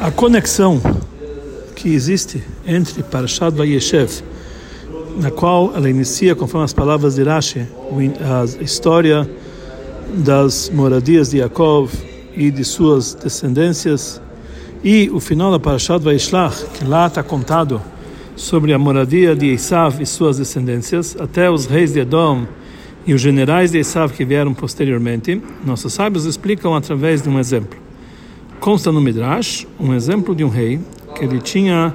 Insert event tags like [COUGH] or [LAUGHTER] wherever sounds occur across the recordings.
a conexão que existe entre Parashat Vayeshev, na qual ela inicia, conforme as palavras de Rashi, a história das moradias de Yaakov e de suas descendências, e o final da Parashat Vayishlach, que lá está contado sobre a moradia de Esav e suas descendências, até os reis de Edom e os generais de Esav que vieram posteriormente, nossos sábios explicam através de um exemplo. Consta no Midrash um exemplo de um rei que ele tinha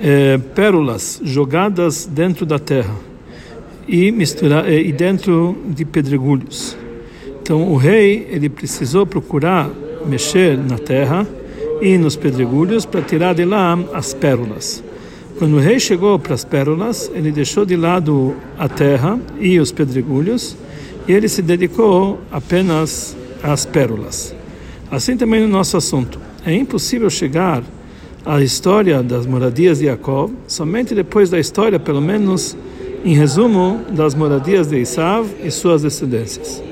é, pérolas jogadas dentro da terra e mistura, é, e dentro de pedregulhos. Então o rei ele precisou procurar mexer na terra e nos pedregulhos para tirar de lá as pérolas. Quando o rei chegou para as pérolas, ele deixou de lado a terra e os pedregulhos e ele se dedicou apenas às pérolas. Assim também no nosso assunto. É impossível chegar à história das moradias de Jacob somente depois da história, pelo menos em resumo, das moradias de Isav e suas descendências.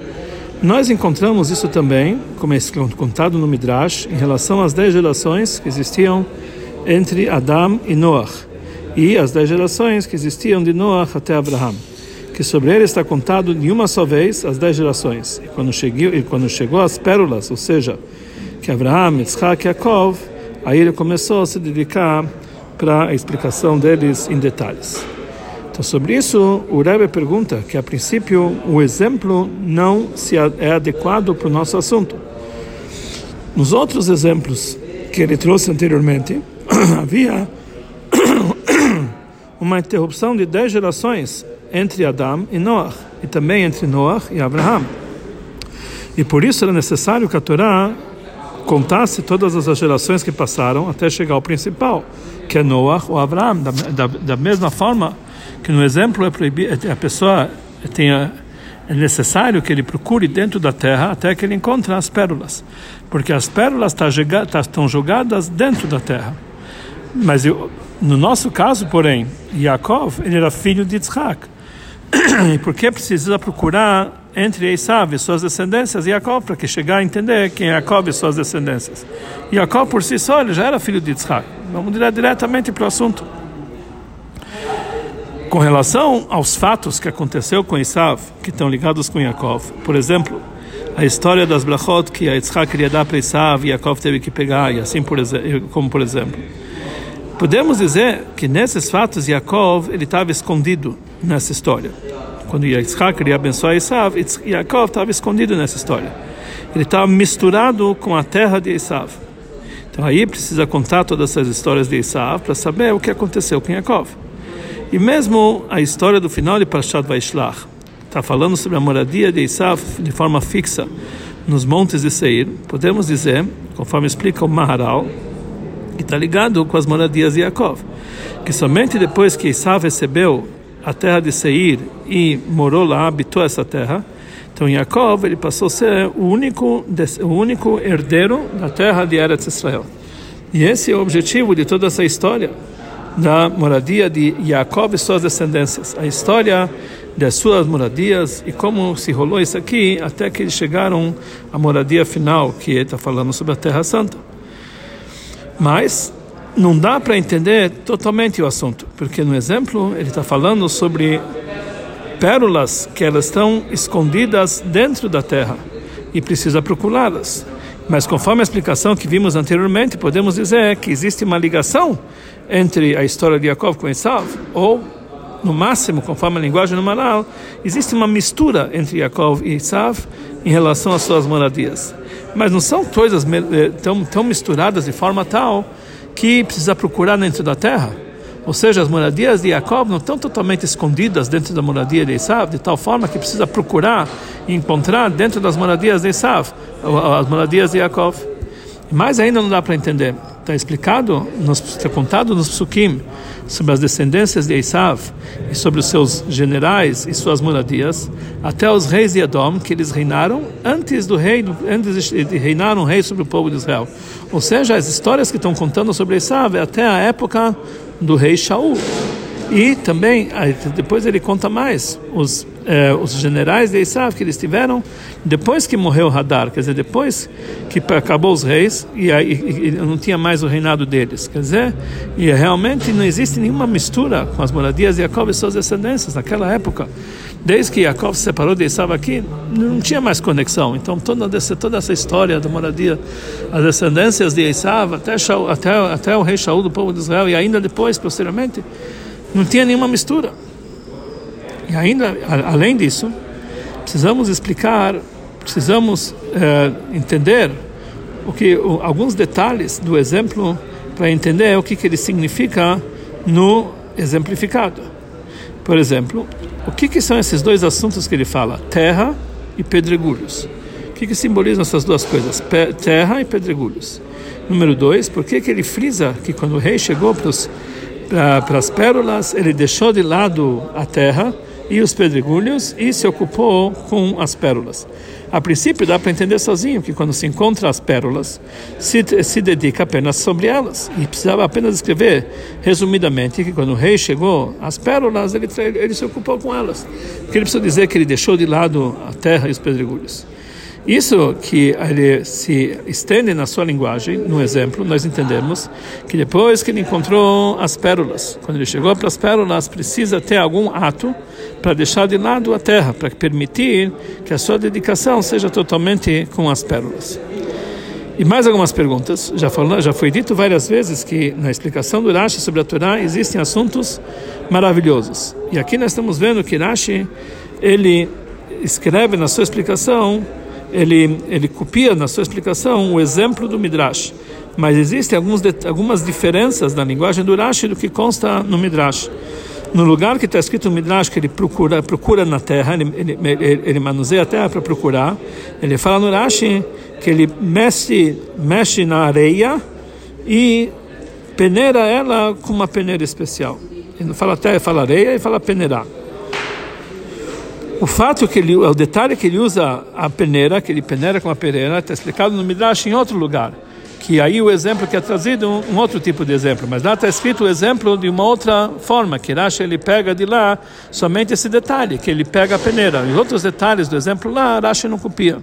Nós encontramos isso também, como é contado no Midrash, em relação às dez gerações que existiam entre Adão e Noach, e as dez gerações que existiam de Noach até Abraham que sobre ele está contado de uma só vez as dez gerações. E quando chegou, e quando chegou as pérolas, ou seja, que Abraham, Yitzhak e Yaakov, aí ele começou a se dedicar para a explicação deles em detalhes. Então, sobre isso, o Rebbe pergunta que, a princípio, o exemplo não se é adequado para o nosso assunto. Nos outros exemplos que ele trouxe anteriormente, [COUGHS] havia [COUGHS] uma interrupção de dez gerações entre Adão e Noah, e também entre Noah e Abraham. E por isso era necessário que a Torá contasse todas as gerações que passaram até chegar ao principal, que é Noah ou Abraham. Da, da, da mesma forma que no exemplo é proibido, a pessoa tenha é necessário que ele procure dentro da terra até que ele encontre as pérolas, porque as pérolas tá tá, estão jogadas dentro da terra. Mas eu, no nosso caso, porém, Yaakov ele era filho de Yitzhak. [COUGHS] e por que precisa procurar entre Esav e suas descendências e Jacob para que chegar a entender quem é Jacob e suas descendências. E Jacob por si só ele já era filho de Yitzhak. Vamos diretamente para o assunto. Com relação aos fatos que aconteceu com Esav, que estão ligados com Jacob, por exemplo, a história das brachot que Yitzhak queria dar para Esav e Jacob teve que pegar, e assim por, como por exemplo. Podemos dizer que nesses fatos Yaakov ele estava escondido nessa história. Quando Yitzhak queria abençoar Esav, Yaakov estava escondido nessa história. Ele estava misturado com a terra de Esav. Então aí precisa contar todas essas histórias de Esav para saber o que aconteceu com Yaakov. E mesmo a história do final de Parashat Vaishlach está falando sobre a moradia de Esav de forma fixa nos montes de Seir. Podemos dizer, conforme explica o Maharal, e está ligado com as moradias de Yaakov. Que somente depois que Esav recebeu a terra de Seir e morou lá, habitou essa terra, então Yaakov ele passou a ser o único, o único herdeiro da terra de Eretz Israel. E esse é o objetivo de toda essa história da moradia de Yaakov e suas descendências. A história das suas moradias e como se rolou isso aqui até que eles chegaram à moradia final, que está falando sobre a Terra Santa. Mas não dá para entender totalmente o assunto, porque no exemplo ele está falando sobre pérolas que elas estão escondidas dentro da terra e precisa procurá-las. Mas conforme a explicação que vimos anteriormente, podemos dizer que existe uma ligação entre a história de Jacob com Esav, ou, no máximo, conforme a linguagem numeral, existe uma mistura entre Jacob e Esav em relação às suas moradias mas não são coisas eh, tão, tão misturadas de forma tal que precisa procurar dentro da terra. Ou seja, as moradias de Jacob não estão totalmente escondidas dentro da moradia de Esav, de tal forma que precisa procurar e encontrar dentro das moradias de Esav, as moradias de Jacob. Mais ainda não dá para entender. Está explicado, está contado nos psukim sobre as descendências de Esav e sobre os seus generais e suas moradias, até os reis de Edom, que eles reinaram antes do rei, antes de reinar um rei sobre o povo de Israel. Ou seja, as histórias que estão contando sobre Esav é até a época do rei Shaul. E também, depois ele conta mais, os, eh, os generais de Esav que eles tiveram depois que morreu Hadar, quer dizer, depois que acabou os reis e, e, e não tinha mais o reinado deles. Quer dizer, e realmente não existe nenhuma mistura com as moradias de Jacob e suas descendências naquela época. Desde que Jacob se separou de Esav aqui, não tinha mais conexão. Então, toda, essa, toda essa história da moradia, as descendências de Esav, até, até, até o rei Shaul do povo de Israel, e ainda depois, posteriormente, não tinha nenhuma mistura. E ainda, além disso, precisamos explicar, precisamos é, entender o que o, alguns detalhes do exemplo para entender o que, que ele significa no exemplificado. Por exemplo, o que, que são esses dois assuntos que ele fala? Terra e pedregulhos. O que, que simbolizam essas duas coisas? Pe terra e pedregulhos. Número dois, por que, que ele frisa que quando o rei chegou para os para as pérolas, ele deixou de lado a terra e os pedregulhos e se ocupou com as pérolas. A princípio dá para entender sozinho que quando se encontra as pérolas, se, se dedica apenas sobre elas. E precisava apenas escrever resumidamente que quando o rei chegou às pérolas, ele, ele se ocupou com elas. Porque ele precisa dizer que ele deixou de lado a terra e os pedregulhos. Isso que ele se estende na sua linguagem, no exemplo, nós entendemos que depois que ele encontrou as pérolas, quando ele chegou para as pérolas, precisa ter algum ato para deixar de lado a terra, para permitir que a sua dedicação seja totalmente com as pérolas. E mais algumas perguntas. Já, falou, já foi dito várias vezes que na explicação do Rashi sobre a Torá existem assuntos maravilhosos. E aqui nós estamos vendo que Rashi, ele escreve na sua explicação ele, ele copia na sua explicação o exemplo do Midrash. Mas existem alguns, algumas diferenças na linguagem do Rashi do que consta no Midrash. No lugar que está escrito no Midrash que ele procura, procura na terra, ele, ele, ele, ele manuseia a terra para procurar, ele fala no Rashi que ele mexe, mexe na areia e peneira ela com uma peneira especial. Ele não fala terra, ele fala areia e fala peneirar. O fato que ele, o detalhe que ele usa a peneira, que ele peneira com a peneira, está explicado no Midrash em outro lugar. Que aí o exemplo que é trazido um outro tipo de exemplo, mas lá está escrito o exemplo de uma outra forma, que Rashi ele pega de lá somente esse detalhe, que ele pega a peneira. Os outros detalhes do exemplo lá, Rashi não copia.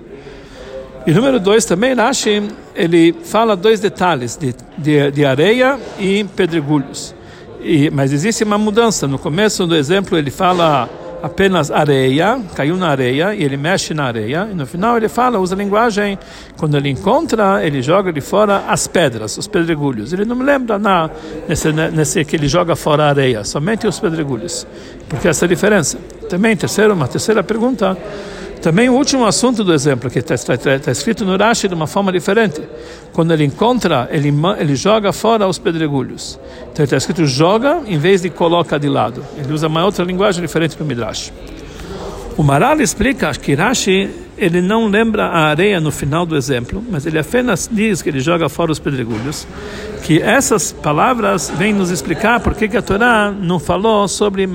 E número dois também, Rashi, ele fala dois detalhes de, de, de areia e pedregulhos. E, mas existe uma mudança. No começo do exemplo ele fala apenas areia, caiu na areia e ele mexe na areia. E no final ele fala, usa a linguagem, quando ele encontra, ele joga de fora as pedras, os pedregulhos. Ele não me lembra na, nesse, nesse que ele joga fora a areia, somente os pedregulhos. Porque essa é a diferença. Também, terceiro, uma terceira pergunta. Também o último assunto do exemplo, que está, está escrito no Rashi de uma forma diferente. Quando ele encontra, ele, ele joga fora os pedregulhos. Então está escrito joga em vez de coloca de lado. Ele usa uma outra linguagem diferente para o Midrash. O Maral explica que Rashi ele não lembra a areia no final do exemplo, mas ele apenas diz que ele joga fora os pedregulhos, que essas palavras vêm nos explicar por que a Torá não falou sobre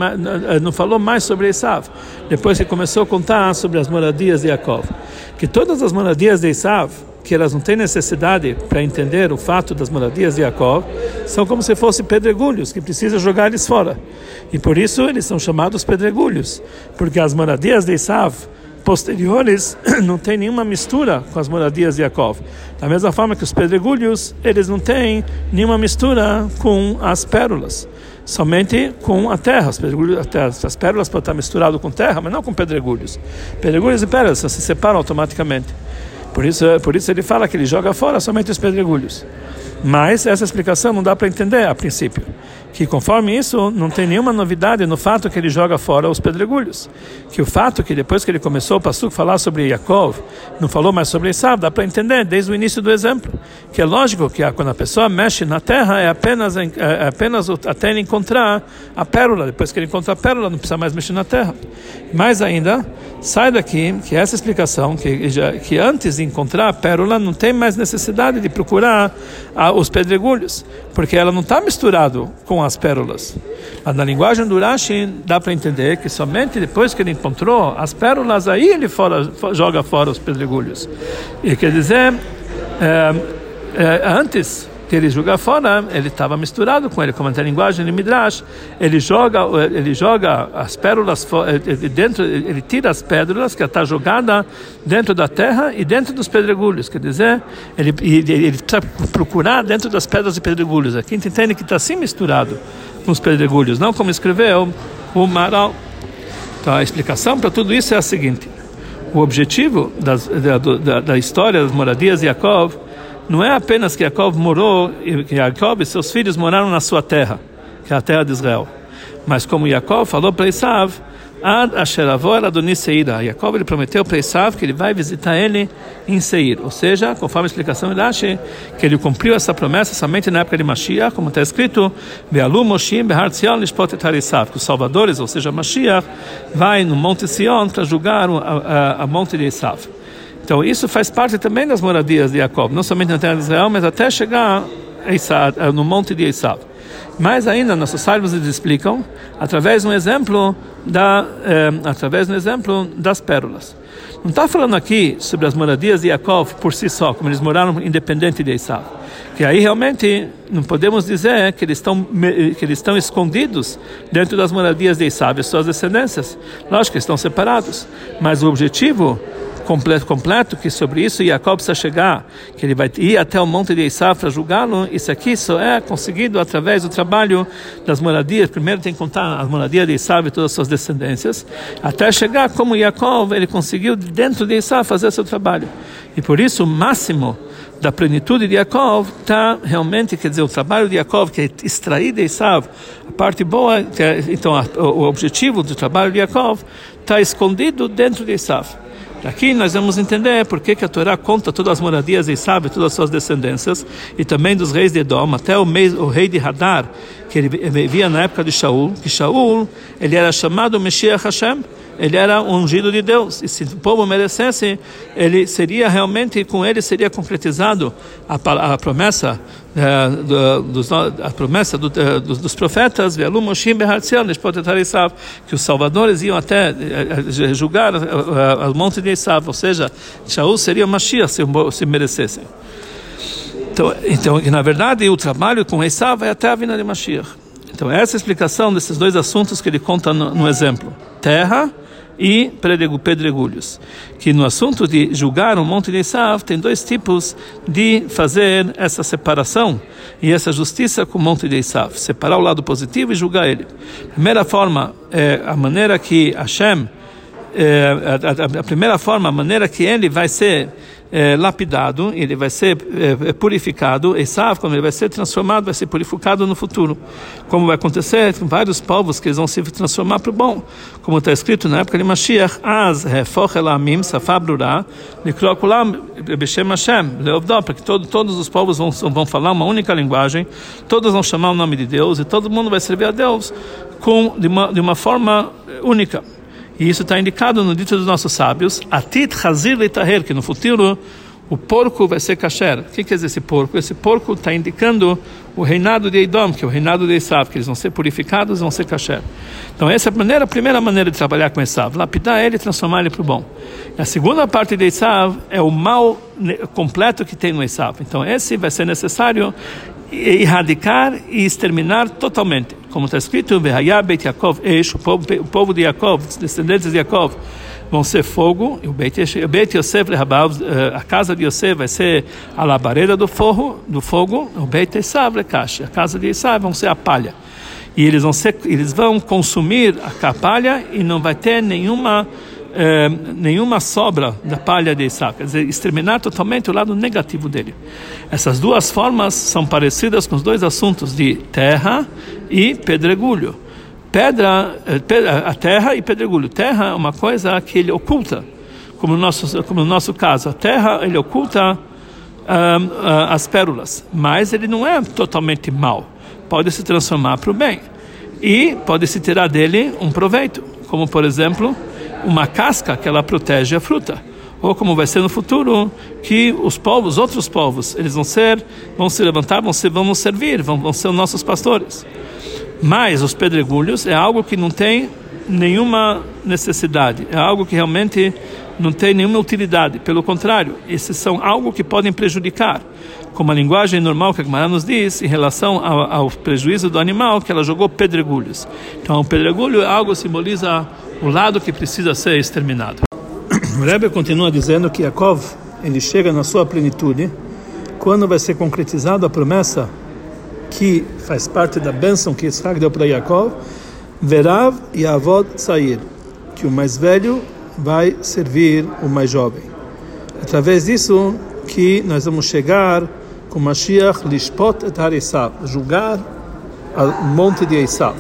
não falou mais sobre Esav, depois que começou a contar sobre as moradias de Yaakov, que todas as moradias de Esav que elas não têm necessidade para entender o fato das moradias de Jacob, são como se fossem pedregulhos, que precisa jogar eles fora. E por isso eles são chamados pedregulhos, porque as moradias de Isav posteriores [CLEARS THROAT] não tem nenhuma mistura com as moradias de Jacob. Da mesma forma que os pedregulhos, eles não têm nenhuma mistura com as pérolas, somente com a terra. As, as pérolas podem estar misturadas com terra, mas não com pedregulhos. Pedregulhos e pérolas se separam automaticamente. Por isso, por isso ele fala que ele joga fora somente os pedregulhos. Mas essa explicação não dá para entender a princípio. Que conforme isso, não tem nenhuma novidade no fato que ele joga fora os pedregulhos. Que o fato que depois que ele começou o Passuco falar sobre Yaakov, não falou mais sobre Esav, dá para entender desde o início do exemplo. Que é lógico que quando a pessoa mexe na terra, é apenas, é, é apenas até ele encontrar a pérola. Depois que ele encontra a pérola, não precisa mais mexer na terra. Mais ainda, sai daqui que essa explicação, que, que antes de encontrar a pérola, não tem mais necessidade de procurar a, os pedregulhos, porque ela não está misturado com as pérolas. Mas na linguagem do Rashi dá para entender que somente depois que ele encontrou as pérolas, aí ele fora, joga fora os pedregulhos. E quer dizer, é, é, antes que ele joga fora, ele estava misturado com ele, como a linguagem de Midrash, ele joga, ele joga as pérolas dentro, ele tira as pérolas que está jogada dentro da terra e dentro dos pedregulhos, quer dizer, ele, ele, ele precisa procurar dentro das pedras e pedregulhos. Aqui entende que está assim misturado com os pedregulhos, não como escreveu o Maral. Então a explicação para tudo isso é a seguinte: o objetivo das, da, da, da, história das moradias de Yaakov não é apenas que Yaakov morou, que Yaakov e seus filhos moraram na sua terra, que é a terra de Israel, mas como Yaakov falou para Isav, Ad Asher Avor Adoni Seira. Jacob ele prometeu para Esav que ele vai visitar ele em Seir. Ou seja, conforme a explicação de Rashi, que ele cumpriu essa promessa somente na época de Mashiach, como está escrito, Be'alu Moshim Behar Tzion Lishpot Et Harisav, que os salvadores, ou seja, Mashiach, vai no Monte Sion para julgar a, a, a Monte de Esav. Então isso faz parte também das moradias de Jacob, não somente na terra de Israel, mas até chegar no Monte de Esav. Mais ainda, nossos sábios eles explicam através de um exemplo da, eh, através exemplo das pérolas. Não está falando aqui sobre as moradias de Yaakov por si só, como eles moraram independente de Esav. Que aí realmente não podemos dizer que eles estão que eles estão escondidos dentro das moradias de Esav e suas descendências. Lógico que estão separados, mas o objetivo completo, completo que sobre isso Jacob precisa chegar, que ele vai ir até o monte de Esav para julgá-lo, isso aqui só é conseguido através do trabalho das moradias. Primeiro tem que contar as moradias de Esav e todas as suas descendências, até chegar como Jacob, ele conseguiu dentro de Esav fazer seu trabalho. E por isso o máximo da plenitude de Yaakov está realmente, quer dizer, o trabalho de Yaakov, que é extrair de Esav, a parte boa, é, então a, o objetivo do trabalho de Yaakov está escondido dentro de Esav. Aqui nós vamos entender por que, que a Torá conta todas as moradias e todas as suas descendências, e também dos reis de Edom, até o, o rei de Hadar, que ele vivia na época de Shaul, que Shaul, ele era chamado Meshiach Hashem, ele era ungido de Deus, e se o povo merecesse, ele seria realmente, com ele seria concretizado a, a promessa é, do, dos, a promessa do, é, dos, dos profetas, que os salvadores iam até é, julgar o monte de Esav, ou seja, Shaul seria Mashiach se, se merecessem. Então, então, na verdade, o trabalho com Esav vai até a vinda de Mashiach. Então, essa é a explicação desses dois assuntos que ele conta no, no exemplo: terra e pedregulhos. Que no assunto de julgar o Monte de Isav, tem dois tipos de fazer essa separação e essa justiça com o Monte de Isav. Separar o lado positivo e julgar ele. Primeira forma é a maneira que Hashem, é, a, a, a primeira forma, a maneira que ele vai ser é, lapidado, ele vai ser é, é purificado, Esav, quando ele vai ser transformado, vai ser purificado no futuro. Como vai acontecer com vários povos que eles vão se transformar para o bom. Como está escrito na época de Mashiach, Az refoch elamim safabrura, nikrokulam beshem Hashem, leovdó, para que todo, todos os povos vão, vão falar uma única linguagem, todos vão chamar o nome de Deus e todo mundo vai servir a Deus com, de, uma, de uma forma única. E isso está indicado no dito dos nossos sábios, Atit Hazir Leitaher, que no futuro o porco vai ser kasher. O que quer dizer esse porco? Esse porco está indicando o reinado de Edom, que é o reinado de Esav, que eles vão ser purificados e vão ser kasher. Então essa é a primeira, a primeira maneira de trabalhar com Esav, lapidar ele e transformar ele para o bom. E a segunda parte de Esav é o mal completo que tem no Esav. Então esse vai ser necessário erradicar e exterminar totalmente. Como está escrito, Beit Yaakov Eish, o povo, o povo de Yaakov, os descendentes de Yaakov, vão ser fogo, e o Beit Yosef eh, a casa de Yosef vai ser a labareda do fogo, do fogo, o Beit Esav a casa de Esav vão ser a palha. E eles vão, ser, eles vão consumir a palha e não vai ter nenhuma é, nenhuma sobra da palha de Isaac, quer dizer, exterminar totalmente o lado negativo dele. Essas duas formas são parecidas com os dois assuntos de terra e pedregulho. Pedra, eh, a terra e pedregulho. Terra é uma coisa que ele oculta, como no nosso, como no nosso caso. A terra ele oculta as pérolas, mas ele não é totalmente mal. Pode se transformar para o bem e pode se tirar dele um proveito, como por exemplo uma casca que ela protege a fruta. Ou como vai ser no futuro, que os povos, outros povos, eles vão ser, vão se levantar, vão, ser, vão nos servir, vão, vão ser os nossos pastores. Mas os pedregulhos é algo que não tem nenhuma necessidade, é algo que realmente não tem nenhuma utilidade. Pelo contrário, esses são algo que podem prejudicar. como a linguagem normal que a Gemara nos diz em relação ao, ao, prejuízo do animal que ela jogou pedregulhos. Então, o pedregulho é algo que simboliza o lado que precisa ser exterminado. O [CLEARS THROAT] Rebbe continua dizendo que Yaakov ele chega na sua plenitude quando vai ser concretizada a promessa que faz parte da bênção que Isaac deu para Yaakov, Verav e Avod sair, que o mais velho vai servir o mais jovem. Através disso que nós vamos chegar com Mashiach Lishpot et Harisav, julgar o monte de Esav.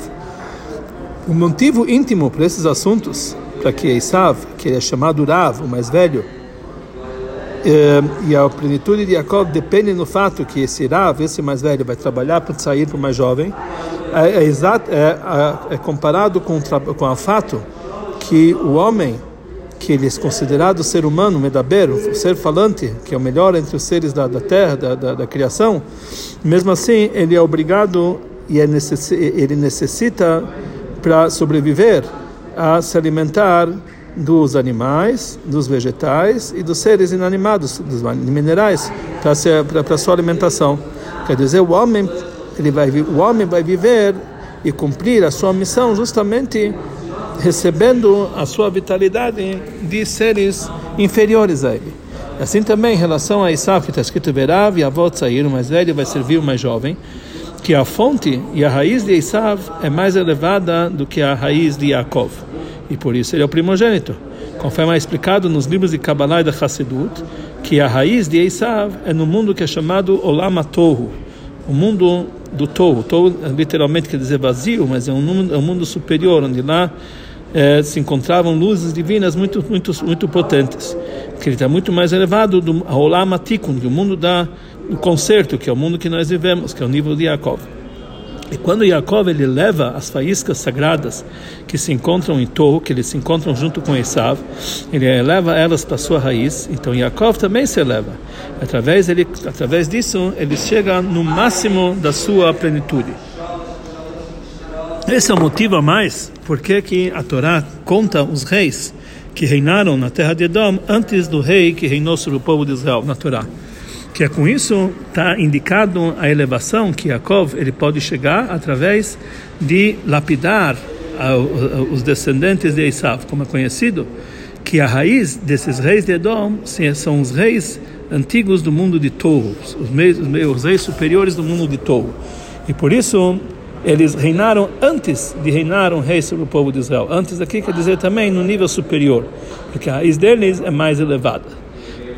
O motivo íntimo para esses assuntos, para que Esav, que é chamado Rav, o mais velho, eh, e a plenitude de Jacob depende no fato que esse Rav, esse mais velho, vai trabalhar para sair para o mais jovem, é, é, exato, é, é, é comparado com, com o fato que o homem, que ele é considerado ser humano, medaber, o ser falante, que é o melhor entre os seres da, da terra, da, da, da criação, mesmo assim ele é obrigado e é necess, ele necessita para sobreviver a se alimentar dos animais, dos vegetais e dos seres inanimados, dos minerais, para sua alimentação. Quer dizer, o homem, ele vai, o homem vai viver e cumprir a sua missão justamente recebendo a sua vitalidade de seres inferiores a ele. Assim também em relação a Isaac, que está escrito Verav e avó sair, o mais velho vai servir o mais jovem, que a fonte e a raiz de Isav é mais elevada do que a raiz de Yaakov e por isso ele é o primogênito. Conforme é explicado nos livros de Kabbalah e da Hassidut, que a raiz de Esav é no mundo que é chamado Olam Torro, o mundo do Torro. Torro literalmente quer dizer vazio, mas é um mundo, é um mundo superior, onde lá é, se encontravam luzes divinas muito, muito, muito potentes. Que ele está muito mais elevado do Olam Atikun, que é mundo da, do concerto, que é o mundo que nós vivemos, que é o nível de Yaakov. E quando Yaakov ele leva as faíscas sagradas que se encontram em Torro, que eles se encontram junto com Esav, ele leva elas para sua raiz. Então Yaakov também se eleva. Através ele, através disso, ele chega no máximo da sua plenitude. Esse é o motivo a mais porque que a Torá conta os reis que reinaram na terra de Edom antes do rei que reinou sobre o povo de Israel na Torá que é com isso está indicado a elevação que Yaakov ele pode chegar através de lapidar os descendentes de Esav, como é conhecido, que a raiz desses reis de Edom são os reis antigos do mundo de Torro, os, meios, os reis superiores do mundo de Torro. E por isso eles reinaram antes de reinar um rei sobre o povo de Israel. Antes aqui quer dizer também no nível superior, porque a raiz deles é mais elevada.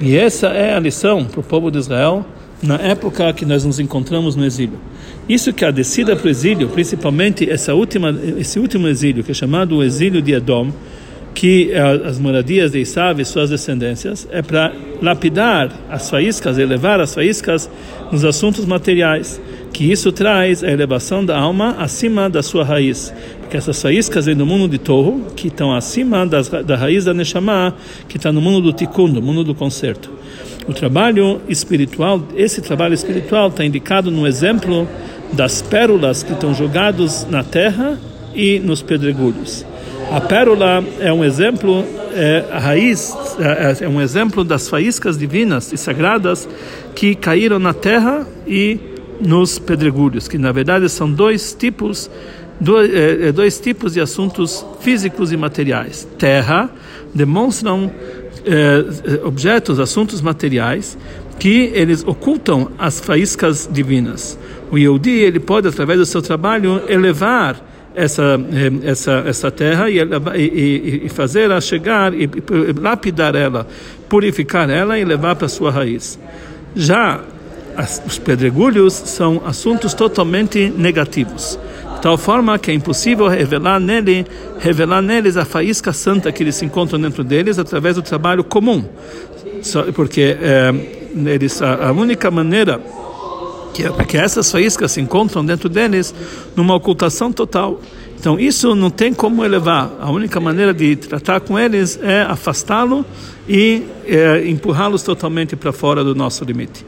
E essa é a lição para o povo de Israel na época que nós nos encontramos no exílio. Isso que a descida para o exílio, principalmente essa última, esse último exílio, que é chamado o exílio de Edom, que é as moradias de Isav e suas descendências, é para lapidar as faíscas, elevar as faíscas nos assuntos materiais, que isso traz a elevação da alma acima da sua raiz. Porque essas faíscas vêm do mundo de Torro, que estão acima das, da raiz da Neshama, que está no mundo do Tikkun, no mundo do concerto. O trabalho espiritual, esse trabalho espiritual está indicado no exemplo das pérolas que estão jogados na terra e nos pedregulhos. A pérola é um exemplo, é, a raiz é, é um exemplo das faíscas divinas e sagradas que caíram na terra e nos pedregulhos, que na verdade são dois tipos dois, é, é, dois tipos de assuntos físicos e materiais. Terra demonstram é, objetos, assuntos materiais que eles ocultam as faíscas divinas. O Yehudi, ele pode através do seu trabalho elevar essa essa essa terra e, e, e fazer ela chegar e, e lapidar ela, purificar ela e levar para sua raiz. Já as, os pedregulhos são assuntos totalmente negativos, de tal forma que é impossível revelar nele, revelar neles a faísca santa que eles se encontram dentro deles através do trabalho comum, porque é, eles a, a única maneira que, que essas faíscas se encontram dentro deles numa ocultação total. Então isso não tem como elevar. A única maneira de tratar com eles é afastá-lo e é, empurrá-los totalmente para fora do nosso limite.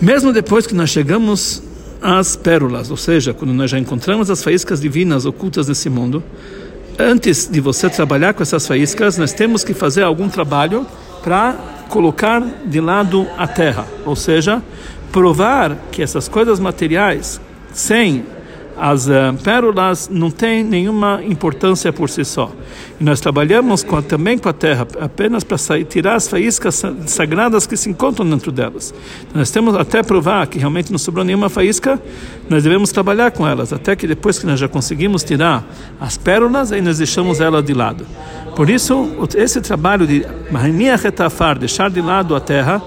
Mesmo depois que nós chegamos às pérolas, ou seja, quando nós já encontramos as faíscas divinas ocultas nesse mundo, antes de você trabalhar com essas faíscas, nós temos que fazer algum trabalho para colocar de lado a terra, ou seja, provar que essas coisas materiais, sem as uh, pérolas não têm nenhuma importância por si só. E nós trabalhamos com, também com a terra apenas para tirar as faíscas sagradas que se encontram dentro delas. Então, nós temos até provar que realmente não sobrou nenhuma faísca, nós devemos trabalhar com elas, até que depois que nós já conseguimos tirar as pérolas, aí nós deixamos elas de lado. Por isso, esse trabalho de deixar de lado a terra,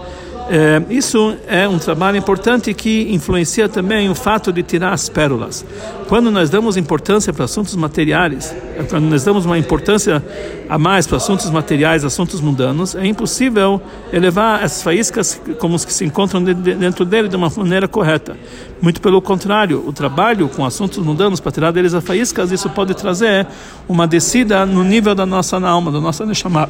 isso é um trabalho importante que influencia também o fato de tirar as pérolas. Quando nós damos importância para assuntos materiais, quando nós damos uma importância a mais para assuntos materiais, assuntos mundanos, é impossível elevar as faíscas como os que se encontram dentro dele de uma maneira correta. Muito pelo contrário, o trabalho com assuntos mundanos para tirar deles as faíscas, isso pode trazer uma descida no nível da nossa alma, da nossa neshama.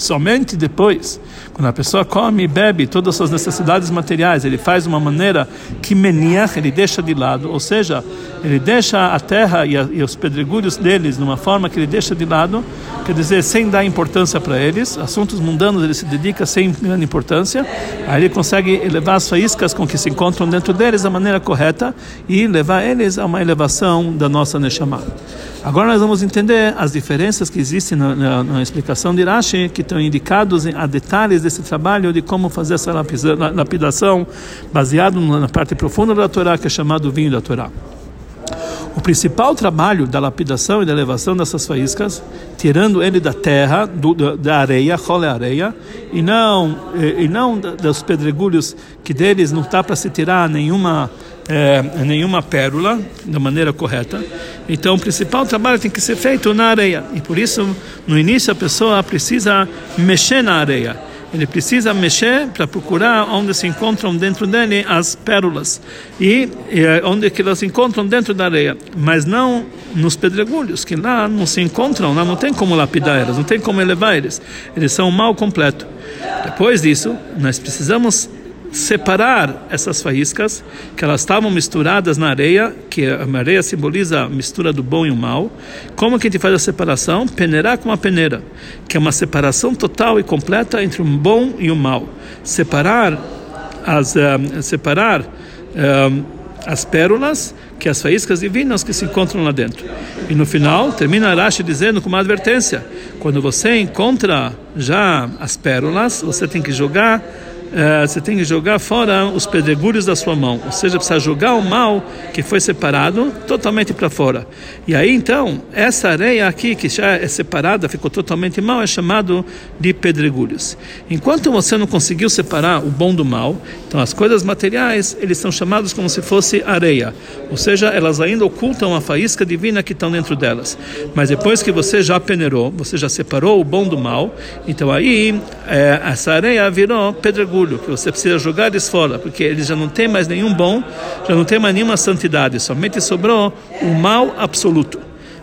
Somente depois, quando a pessoa come e bebe todas as suas necessidades materiais, ele faz de uma maneira que meniach, ele deixa de lado, ou seja, ele deixa a terra e, a, e os pedregulhos deles de uma forma que ele deixa de lado, quer dizer, sem dar importância para eles, assuntos mundanos ele se dedica sem grande importância, aí ele consegue elevar as faíscas com que se encontram dentro deles da maneira correta e levar eles a uma elevação da nossa Neshama. Agora nós vamos entender as diferenças que existem na, na, na explicação de Rashi, que estão indicados em, a detalhes desse trabalho de como fazer essa lapidação baseado na parte profunda da Torá, que é chamado vinho da Torá. O principal trabalho da lapidação e da elevação dessas faíscas, tirando ele da terra, do, da areia, role areia, e não, e não dos pedregulhos que deles não está para se tirar nenhuma é, nenhuma pérola da maneira correta. Então, o principal trabalho tem que ser feito na areia. E por isso, no início, a pessoa precisa mexer na areia. Ele precisa mexer para procurar onde se encontram dentro dele as pérolas e, e onde que elas se encontram dentro da areia, mas não nos pedregulhos, que lá não se encontram, lá não tem como lapidar elas, não tem como elevar eles. Eles são mal completo. Depois disso, nós precisamos separar essas faíscas, que elas estavam misturadas na areia, que a areia simboliza a mistura do bom e o mal. Como que a gente faz a separação? Peneirar com a peneira, que é uma separação total e completa entre o bom e o mal. Separar as uh, separar uh, as pérolas, que é as faíscas divinas que se encontram lá dentro. E no final, termina Arashi dizendo com uma advertência: quando você encontra já as pérolas, você tem que jogar uh, você tem que jogar fora os pedregulhos da sua mão, ou seja, precisa jogar o mal que foi separado totalmente para fora. E aí então, essa areia aqui que já é separada, ficou totalmente mal, é chamado de pedregulhos. Enquanto você não conseguiu separar o bom do mal, então as coisas materiais, eles são chamados como se fosse areia, ou seja, elas ainda ocultam a faísca divina que estão dentro delas. Mas depois que você já peneirou, você já separou o bom do mal, então aí é, essa areia virou pedregulho orgulho, que você precisa jogar eles fora, porque eles já não têm mais nenhum bom, já não tem mais nenhuma santidade, somente sobrou o mal absoluto.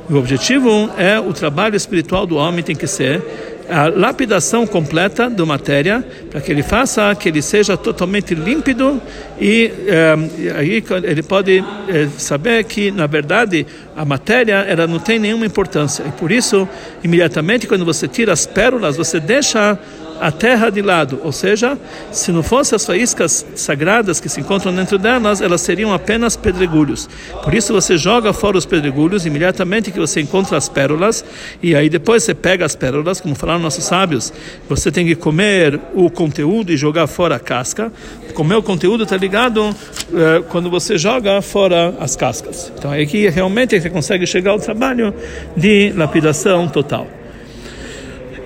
O objetivo é o trabalho espiritual do homem tem que ser a lapidação completa da matéria, para que ele faça que ele seja totalmente límpido e, eh, aí ele pode eh, saber que, na verdade, a matéria ela não tem nenhuma importância. E por isso, imediatamente, quando você tira as pérolas, você deixa a terra de lado, ou seja, se não fossem as faíscas sagradas que se encontram dentro delas, elas seriam apenas pedregulhos. Por isso você joga fora os pedregulhos imediatamente que você encontra as pérolas e aí depois você pega as pérolas, como falaram nossos sábios, você tem que comer o conteúdo e jogar fora a casca. Comer o conteúdo está ligado eh, quando você joga fora as cascas. Então é que realmente você consegue chegar ao trabalho de lapidação total.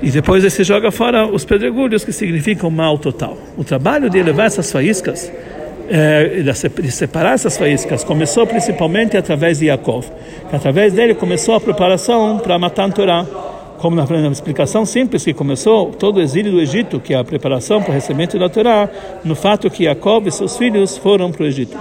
E depois você joga fora os pedregulhos, que significam mal total. O trabalho de levar essas faíscas, é, de separar essas faíscas, começou principalmente através de Yaakov. Através dele começou a preparação para matar Torá. Como na explicação simples que começou todo o exílio do Egito, que é a preparação para o recebimento da Torá, no fato que Yaakov e seus filhos foram para o Egito.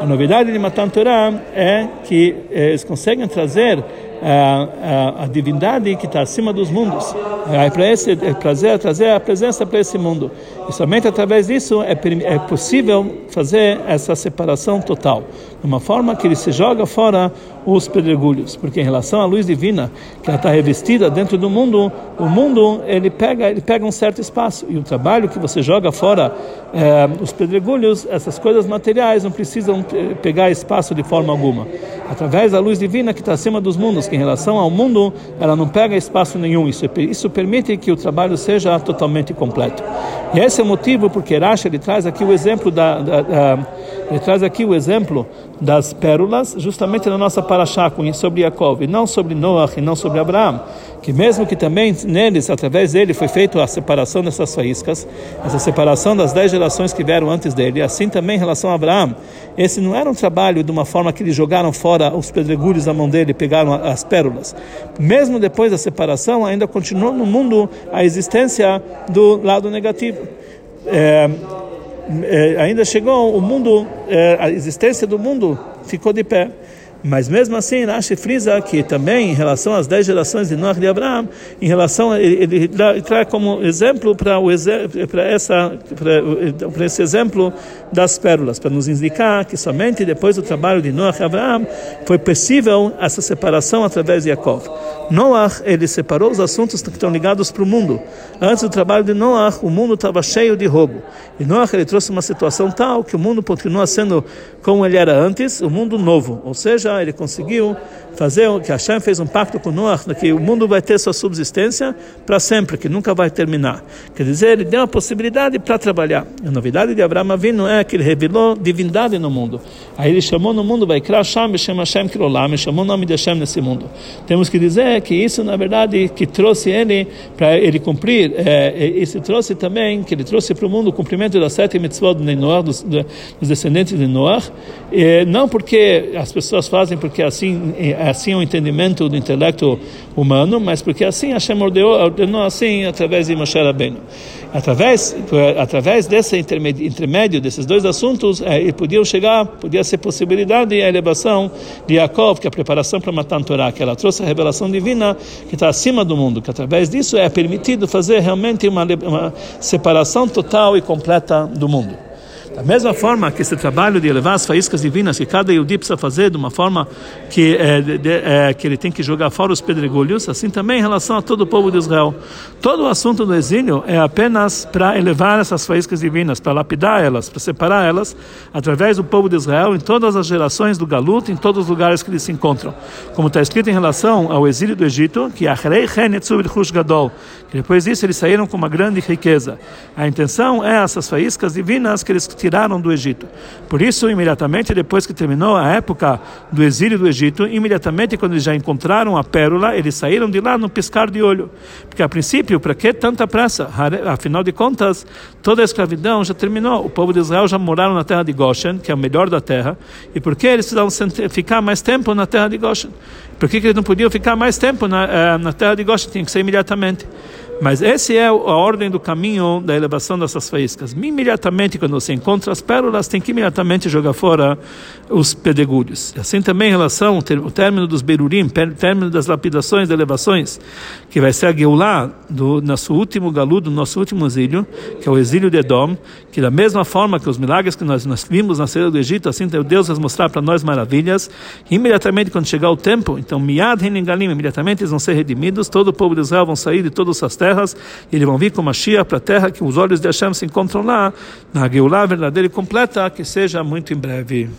A novidade de Matan Torah é que eh, eles conseguem trazer a, a, a divindade que está acima dos mundos, é para esse é trazer, trazer a presença para esse mundo. E somente através disso é, é possível fazer essa separação total, de uma forma que ele se joga fora os pedregulhos, porque em relação à luz divina que ela está revestida dentro do mundo, o mundo ele pega ele pega um certo espaço e o trabalho que você joga fora é, os pedregulhos, essas coisas materiais não precisam pegar espaço de forma alguma. Através da luz divina que está acima dos mundos, que em relação ao mundo ela não pega espaço nenhum. Isso, isso permite que o trabalho seja totalmente completo. E esse é o motivo porque Rashi ele traz aqui o exemplo da, da, da ele traz aqui o exemplo das pérolas, justamente na nossa paraxá, sobre Jacob, e não sobre Noach, e não sobre Abraão. Que mesmo que também neles, através dele, foi feita a separação dessas faíscas, essa separação das dez gerações que vieram antes dele, assim também em relação a Abraão. Esse não era um trabalho de uma forma que eles jogaram fora os pedregulhos da mão dele e pegaram as pérolas. Mesmo depois da separação, ainda continuou no mundo a existência do lado negativo. É, é, ainda chegou o mundo, é, a existência do mundo ficou de pé. Mas mesmo assim, Rashi frisa que também em relação às dez gerações de Noach de Abraão, em relação ele, ele, traz como exemplo para o para essa para esse exemplo das pérolas, para nos indicar que somente depois do trabalho de Noach e Abraão foi possível essa separação através de Jacob. Noach, ele separou os assuntos que estão ligados para o mundo. Antes do trabalho de Noach, o mundo estava cheio de roubo. E Noach, ele trouxe uma situação tal que o mundo continua sendo como ele era antes, o mundo novo. Ou seja, ele conseguiu fazer que Hashem fez um pacto com Noach, que o mundo vai ter sua subsistência para sempre, que nunca vai terminar. Quer dizer, ele deu a possibilidade para trabalhar. A novidade de Abraão Avinu é que ele revelou divindade no mundo. Aí ele chamou no mundo, vai criar Hashem, Hashem, Hashem, Kirolam, chamou o nome de Hashem nesse mundo. Temos que dizer que isso, na verdade, que trouxe ele para ele cumprir, é, isso trouxe também, que ele trouxe para o mundo o cumprimento das sete mitzvot de Noah, dos, dos descendentes de Noah, não porque as pessoas fazem porque assim assim o entendimento do intelecto humano, mas porque assim Hashem ordenou, ordenou assim através de Moshe Rabbeinu. Através, através desse intermédio, desses dois assuntos, é, podiam chegar, podia ser possibilidade a elevação de Yaakov, que é a preparação para matar Torá, que ela trouxe a revelação divina que está acima do mundo, que através disso é permitido fazer realmente uma, uma separação total e completa do mundo. Da mesma forma que esse trabalho de elevar as faíscas divinas que cada Yudi precisa fazer de uma forma que, é, de, é, que ele tem que jogar fora os pedregulhos, assim também em relação a todo o povo de Israel. Todo o assunto do exílio é apenas para elevar essas faíscas divinas, para lapidar elas, para separar elas através do povo de Israel em todas as gerações do Galut, em todos os lugares que eles se encontram. Como está escrito em relação ao exílio do Egito, que Gadol, que depois disso eles saíram com uma grande riqueza. A intenção é essas faíscas divinas que eles tiraram do Egito. Por isso, imediatamente depois que terminou a época do exílio do Egito, imediatamente quando eles já encontraram a pérola, eles saíram de lá no piscar de olho. Porque a princípio, para que tanta pressa? Afinal de contas, toda a escravidão já terminou. O povo de Israel já moraram na terra de Goshen, que é o melhor da terra. E por que eles precisavam ficar mais tempo na terra de Goshen? Por que, que eles não podiam ficar mais tempo na, eh, na terra de Goshen? Tinha que ser imediatamente. Mas essa é a ordem do caminho da elevação dessas faíscas. Imediatamente, quando você encontra as pérolas, tem que imediatamente jogar fora os pedregulhos. Assim também em relação ao término dos berurim, término das lapidações, elevações, que vai ser a Geulah do nosso último galu, do nosso último exílio, que é o exílio de Edom, que da mesma forma que os milagres que nós, nós vimos na saída do Egito, assim Deus vai mostrar para nós maravilhas, imediatamente quando chegar o tempo, então Miad Heningalim, imediatamente eles vão ser redimidos, todo o povo de Israel vão sair de as terras, terras, e eles vão vir com Mashiach para a terra que os olhos de Hashem se encontram lá, na Geulah verdadeira e completa, que seja muito em breve.